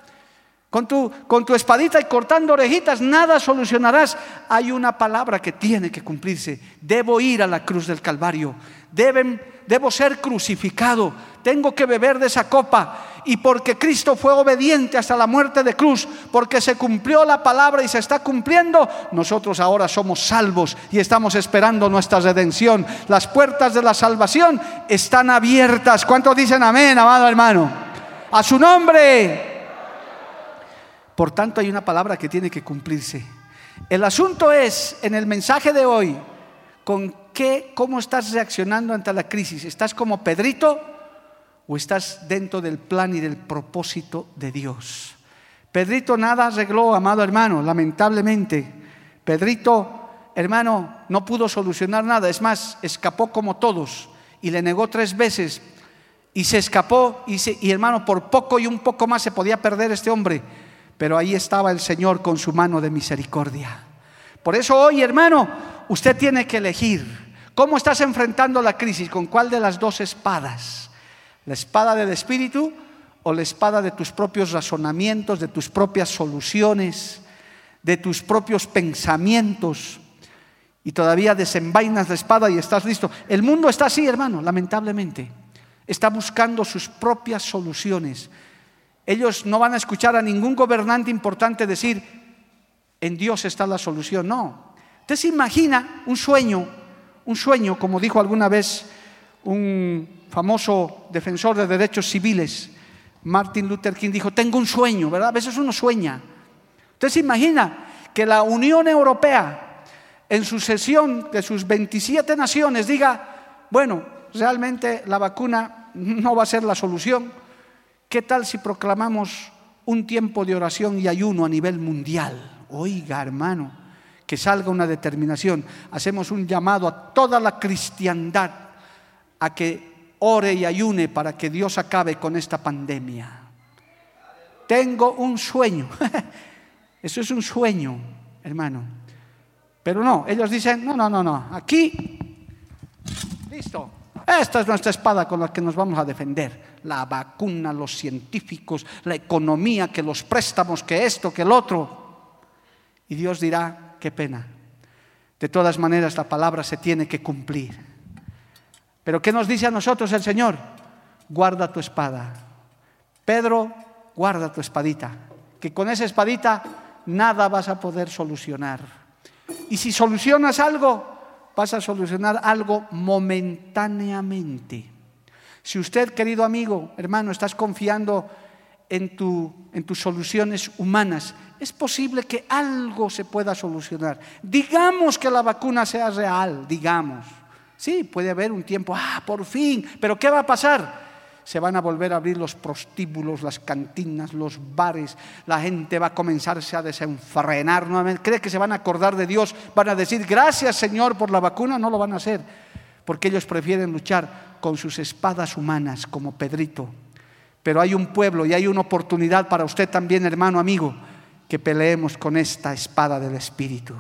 Con tu, con tu espadita y cortando orejitas, nada solucionarás. Hay una palabra que tiene que cumplirse. Debo ir a la cruz del Calvario. Deben, debo ser crucificado. Tengo que beber de esa copa. Y porque Cristo fue obediente hasta la muerte de cruz, porque se cumplió la palabra y se está cumpliendo, nosotros ahora somos salvos y estamos esperando nuestra redención. Las puertas de la salvación están abiertas. ¿Cuántos dicen amén, amado hermano? A su nombre. Por tanto, hay una palabra que tiene que cumplirse. El asunto es, en el mensaje de hoy, con qué, cómo estás reaccionando ante la crisis. ¿Estás como Pedrito o estás dentro del plan y del propósito de Dios? Pedrito nada arregló, amado hermano, lamentablemente. Pedrito, hermano, no pudo solucionar nada. Es más, escapó como todos y le negó tres veces y se escapó y, y hermano, por poco y un poco más se podía perder este hombre pero ahí estaba el Señor con su mano de misericordia. Por eso hoy, hermano, usted tiene que elegir cómo estás enfrentando la crisis, con cuál de las dos espadas, la espada del Espíritu o la espada de tus propios razonamientos, de tus propias soluciones, de tus propios pensamientos. Y todavía desenvainas la espada y estás listo. El mundo está así, hermano, lamentablemente. Está buscando sus propias soluciones ellos no van a escuchar a ningún gobernante importante decir, en Dios está la solución. No. Usted se imagina un sueño, un sueño, como dijo alguna vez un famoso defensor de derechos civiles, Martin Luther King dijo, tengo un sueño, ¿verdad? A veces uno sueña. Usted se imagina que la Unión Europea, en su sesión de sus 27 naciones, diga, bueno, realmente la vacuna no va a ser la solución, ¿Qué tal si proclamamos un tiempo de oración y ayuno a nivel mundial? Oiga, hermano, que salga una determinación. Hacemos un llamado a toda la cristiandad a que ore y ayune para que Dios acabe con esta pandemia. Tengo un sueño. Eso es un sueño, hermano. Pero no, ellos dicen, no, no, no, no, aquí, listo, esta es nuestra espada con la que nos vamos a defender. La vacuna, los científicos, la economía, que los préstamos, que esto, que el otro. Y Dios dirá, qué pena. De todas maneras, la palabra se tiene que cumplir. Pero ¿qué nos dice a nosotros el Señor? Guarda tu espada. Pedro, guarda tu espadita. Que con esa espadita nada vas a poder solucionar. Y si solucionas algo, vas a solucionar algo momentáneamente. Si usted, querido amigo, hermano, estás confiando en, tu, en tus soluciones humanas, es posible que algo se pueda solucionar. Digamos que la vacuna sea real, digamos. Sí, puede haber un tiempo, ah, por fin, pero ¿qué va a pasar? Se van a volver a abrir los prostíbulos, las cantinas, los bares, la gente va a comenzarse a desenfrenar nuevamente. ¿Cree que se van a acordar de Dios? Van a decir, gracias Señor por la vacuna, no lo van a hacer, porque ellos prefieren luchar con sus espadas humanas, como Pedrito. Pero hay un pueblo y hay una oportunidad para usted también, hermano, amigo, que peleemos con esta espada del Espíritu.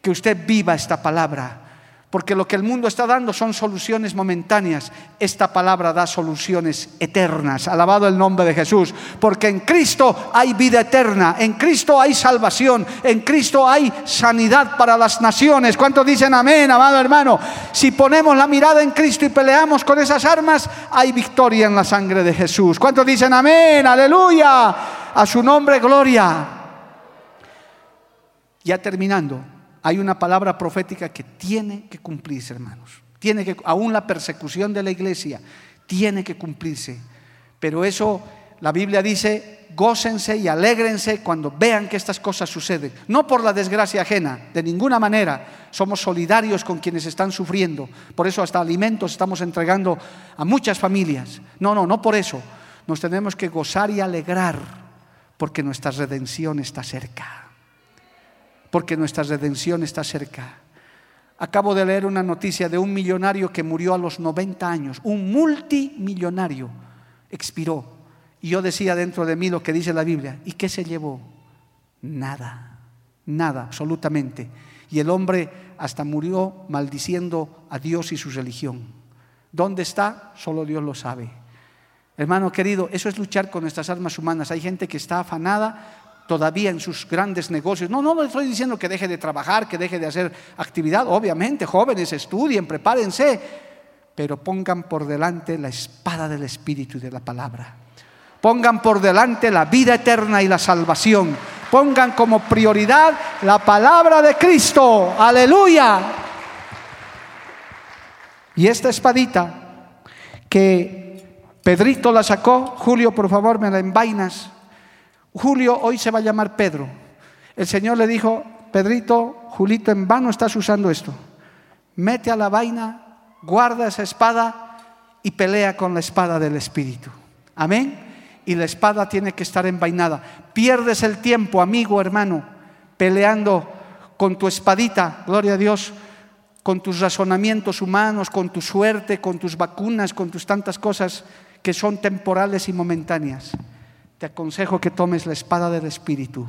Que usted viva esta palabra porque lo que el mundo está dando son soluciones momentáneas. Esta palabra da soluciones eternas. Alabado el nombre de Jesús. Porque en Cristo hay vida eterna. En Cristo hay salvación. En Cristo hay sanidad para las naciones. ¿Cuántos dicen amén, amado hermano? Si ponemos la mirada en Cristo y peleamos con esas armas, hay victoria en la sangre de Jesús. ¿Cuántos dicen amén? Aleluya. A su nombre, gloria. Ya terminando hay una palabra profética que tiene que cumplirse, hermanos. Tiene que, aún la persecución de la iglesia tiene que cumplirse. Pero eso, la Biblia dice, gócense y alégrense cuando vean que estas cosas suceden. No por la desgracia ajena, de ninguna manera. Somos solidarios con quienes están sufriendo. Por eso hasta alimentos estamos entregando a muchas familias. No, no, no por eso. Nos tenemos que gozar y alegrar porque nuestra redención está cerca porque nuestra redención está cerca. Acabo de leer una noticia de un millonario que murió a los 90 años, un multimillonario, expiró. Y yo decía dentro de mí lo que dice la Biblia, ¿y qué se llevó? Nada, nada, absolutamente. Y el hombre hasta murió maldiciendo a Dios y su religión. ¿Dónde está? Solo Dios lo sabe. Hermano querido, eso es luchar con nuestras almas humanas. Hay gente que está afanada todavía en sus grandes negocios. No, no le estoy diciendo que deje de trabajar, que deje de hacer actividad. Obviamente, jóvenes, estudien, prepárense, pero pongan por delante la espada del Espíritu y de la palabra. Pongan por delante la vida eterna y la salvación. Pongan como prioridad la palabra de Cristo. Aleluya. Y esta espadita que Pedrito la sacó, Julio, por favor, me la envainas Julio hoy se va a llamar Pedro. El Señor le dijo, Pedrito, Julito, en vano estás usando esto. Mete a la vaina, guarda esa espada y pelea con la espada del Espíritu. Amén. Y la espada tiene que estar envainada. Pierdes el tiempo, amigo, hermano, peleando con tu espadita, gloria a Dios, con tus razonamientos humanos, con tu suerte, con tus vacunas, con tus tantas cosas que son temporales y momentáneas te aconsejo que tomes la espada del Espíritu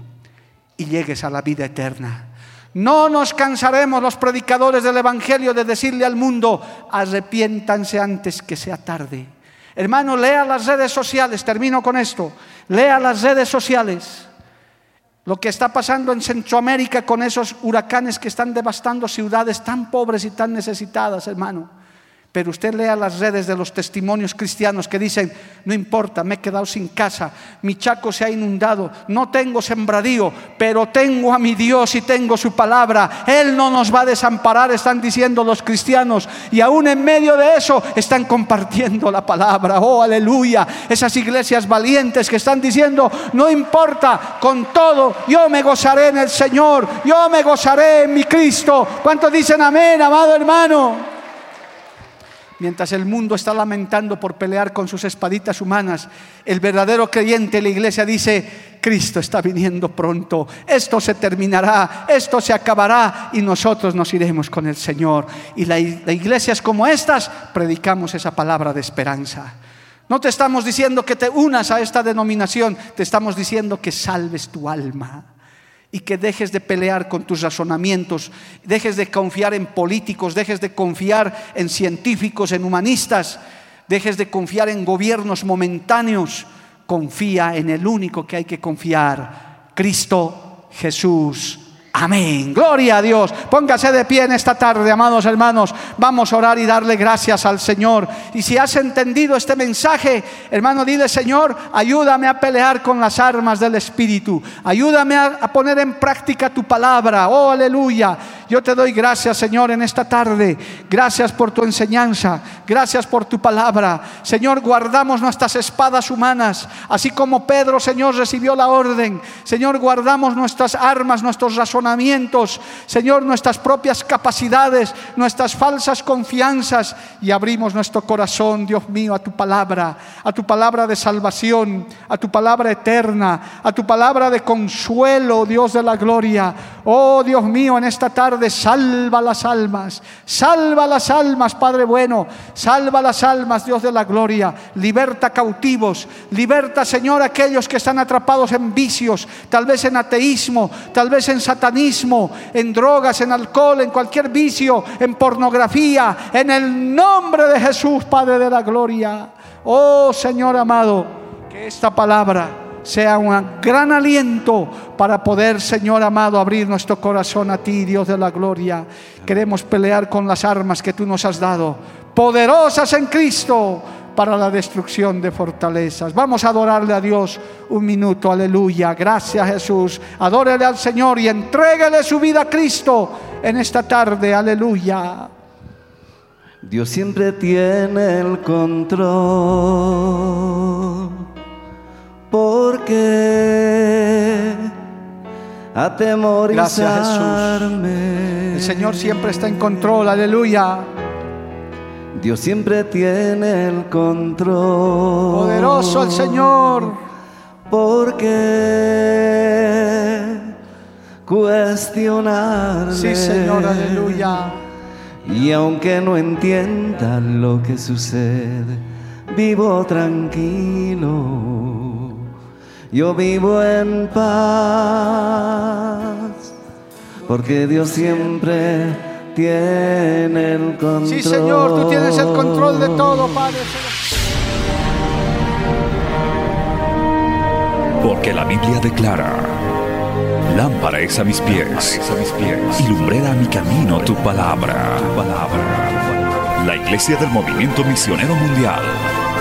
y llegues a la vida eterna. No nos cansaremos los predicadores del Evangelio de decirle al mundo, arrepiéntanse antes que sea tarde. Hermano, lea las redes sociales, termino con esto, lea las redes sociales. Lo que está pasando en Centroamérica con esos huracanes que están devastando ciudades tan pobres y tan necesitadas, hermano. Pero usted lea las redes de los testimonios cristianos que dicen, no importa, me he quedado sin casa, mi chaco se ha inundado, no tengo sembradío, pero tengo a mi Dios y tengo su palabra. Él no nos va a desamparar, están diciendo los cristianos. Y aún en medio de eso están compartiendo la palabra. Oh, aleluya. Esas iglesias valientes que están diciendo, no importa, con todo, yo me gozaré en el Señor, yo me gozaré en mi Cristo. ¿Cuántos dicen amén, amado hermano? Mientras el mundo está lamentando por pelear con sus espaditas humanas, el verdadero creyente, la iglesia dice, Cristo está viniendo pronto, esto se terminará, esto se acabará. Y nosotros nos iremos con el Señor. Y la, iglesias como estas. Predicamos esa palabra de esperanza. No te estamos diciendo que te unas a esta denominación, te estamos diciendo que salves tu alma y que dejes de pelear con tus razonamientos, dejes de confiar en políticos, dejes de confiar en científicos, en humanistas, dejes de confiar en gobiernos momentáneos, confía en el único que hay que confiar, Cristo Jesús. Amén. Gloria a Dios. Póngase de pie en esta tarde, amados hermanos. Vamos a orar y darle gracias al Señor. Y si has entendido este mensaje, hermano, dile, Señor, ayúdame a pelear con las armas del Espíritu. Ayúdame a, poner en práctica tu palabra. Oh, aleluya. Yo te doy gracias, Señor, en esta tarde. Gracias por tu enseñanza. Gracias por tu palabra. Señor, guardamos nuestras espadas humanas. Así como Pedro, Señor, recibió la orden. Señor, guardamos nuestras armas, nuestros razonamientos. Señor, nuestras propias capacidades, nuestras falsas confianzas. Y abrimos nuestro corazón, Dios mío, a tu palabra. A tu palabra de salvación. A tu palabra eterna. A tu palabra de consuelo, Dios de la gloria. Oh, Dios mío, en esta tarde salva las almas, salva las almas, Padre bueno, salva las almas, Dios de la gloria, liberta cautivos, liberta, Señor, aquellos que están atrapados en vicios, tal vez en ateísmo, tal vez en satanismo, en drogas, en alcohol, en cualquier vicio, en pornografía, en el nombre de Jesús, Padre de la gloria. Oh Señor amado, que esta palabra sea un gran aliento para poder, Señor amado, abrir nuestro corazón a ti, Dios de la gloria. Queremos pelear con las armas que tú nos has dado, poderosas en Cristo para la destrucción de fortalezas. Vamos a adorarle a Dios un minuto, aleluya. Gracias Jesús. Adórele al Señor y entréguele su vida a Cristo en esta tarde, aleluya. Dios siempre tiene el control porque atemorizarme. Gracias Jesús. El Señor siempre está en control, aleluya. Dios siempre tiene el control. Poderoso el Señor. Porque cuestionarle. Sí, Señor, aleluya. Y aunque no entienda lo que sucede, vivo tranquilo yo vivo en paz, porque Dios siempre tiene el control. Sí, Señor, tú tienes el control de todo, Padre. Porque la Biblia declara, lámpara es a mis pies, a mis pies y lumbrera a mi camino tu palabra. tu palabra. La Iglesia del Movimiento Misionero Mundial